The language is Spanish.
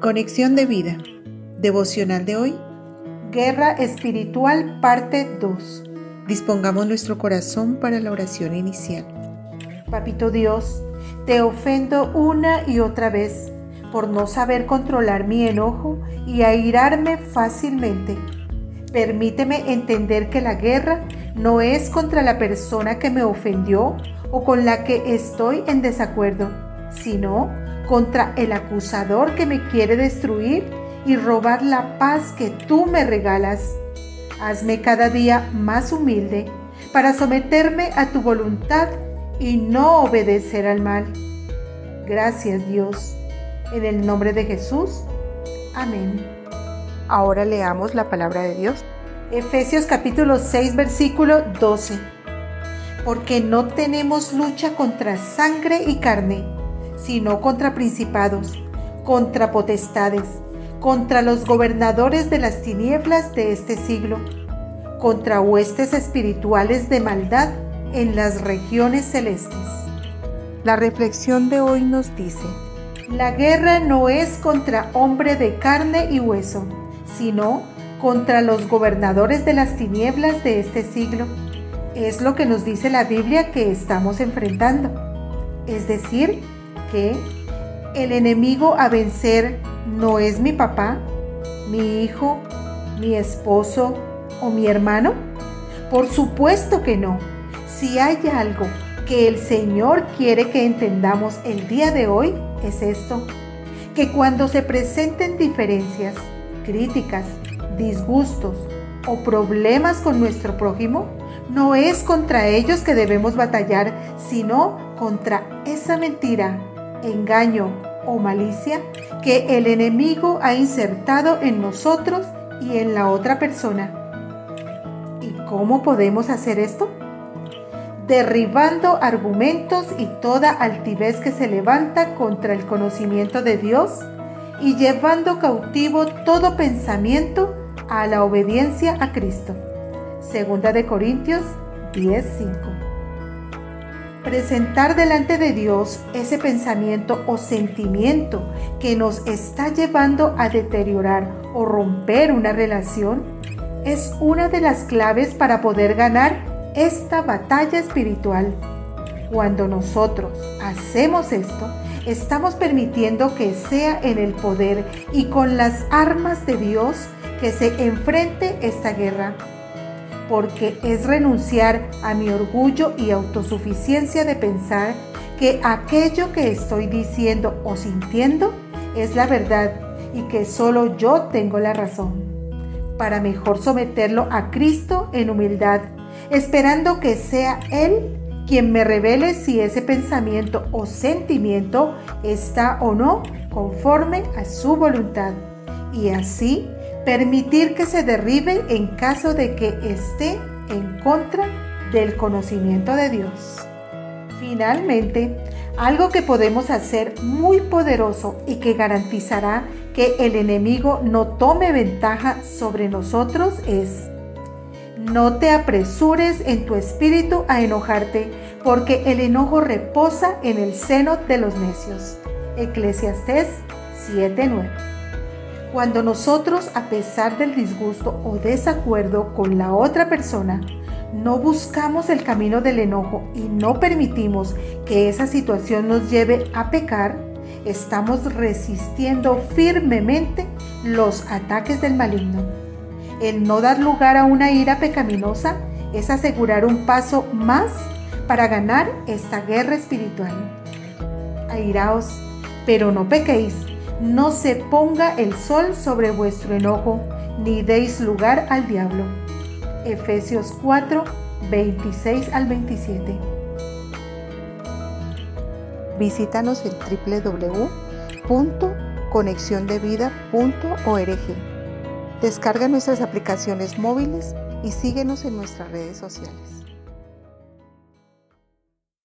Conexión de vida. Devocional de hoy. Guerra Espiritual, parte 2. Dispongamos nuestro corazón para la oración inicial. Papito Dios, te ofendo una y otra vez por no saber controlar mi enojo y airarme fácilmente. Permíteme entender que la guerra no es contra la persona que me ofendió o con la que estoy en desacuerdo, sino contra el acusador que me quiere destruir y robar la paz que tú me regalas. Hazme cada día más humilde para someterme a tu voluntad y no obedecer al mal. Gracias Dios. En el nombre de Jesús. Amén. Ahora leamos la palabra de Dios. Efesios capítulo 6 versículo 12. Porque no tenemos lucha contra sangre y carne sino contra principados, contra potestades, contra los gobernadores de las tinieblas de este siglo, contra huestes espirituales de maldad en las regiones celestes. La reflexión de hoy nos dice, la guerra no es contra hombre de carne y hueso, sino contra los gobernadores de las tinieblas de este siglo. Es lo que nos dice la Biblia que estamos enfrentando. Es decir, que el enemigo a vencer no es mi papá, mi hijo, mi esposo o mi hermano? Por supuesto que no. Si hay algo que el Señor quiere que entendamos el día de hoy, es esto, que cuando se presenten diferencias, críticas, disgustos o problemas con nuestro prójimo, no es contra ellos que debemos batallar, sino contra esa mentira engaño o malicia que el enemigo ha insertado en nosotros y en la otra persona. ¿Y cómo podemos hacer esto? Derribando argumentos y toda altivez que se levanta contra el conocimiento de Dios y llevando cautivo todo pensamiento a la obediencia a Cristo. Segunda de Corintios 10:5 presentar delante de Dios ese pensamiento o sentimiento que nos está llevando a deteriorar o romper una relación es una de las claves para poder ganar esta batalla espiritual. Cuando nosotros hacemos esto, estamos permitiendo que sea en el poder y con las armas de Dios que se enfrente esta guerra porque es renunciar a mi orgullo y autosuficiencia de pensar que aquello que estoy diciendo o sintiendo es la verdad y que solo yo tengo la razón, para mejor someterlo a Cristo en humildad, esperando que sea Él quien me revele si ese pensamiento o sentimiento está o no conforme a su voluntad, y así permitir que se derribe en caso de que esté en contra del conocimiento de Dios. Finalmente, algo que podemos hacer muy poderoso y que garantizará que el enemigo no tome ventaja sobre nosotros es no te apresures en tu espíritu a enojarte, porque el enojo reposa en el seno de los necios. Eclesiastés 7:9 cuando nosotros, a pesar del disgusto o desacuerdo con la otra persona, no buscamos el camino del enojo y no permitimos que esa situación nos lleve a pecar, estamos resistiendo firmemente los ataques del maligno. El no dar lugar a una ira pecaminosa es asegurar un paso más para ganar esta guerra espiritual. Airaos, pero no pequéis no se ponga el sol sobre vuestro enojo, ni deis lugar al diablo. Efesios 4, 26 al 27. Visítanos en www.conexiondevida.org. Descarga nuestras aplicaciones móviles y síguenos en nuestras redes sociales.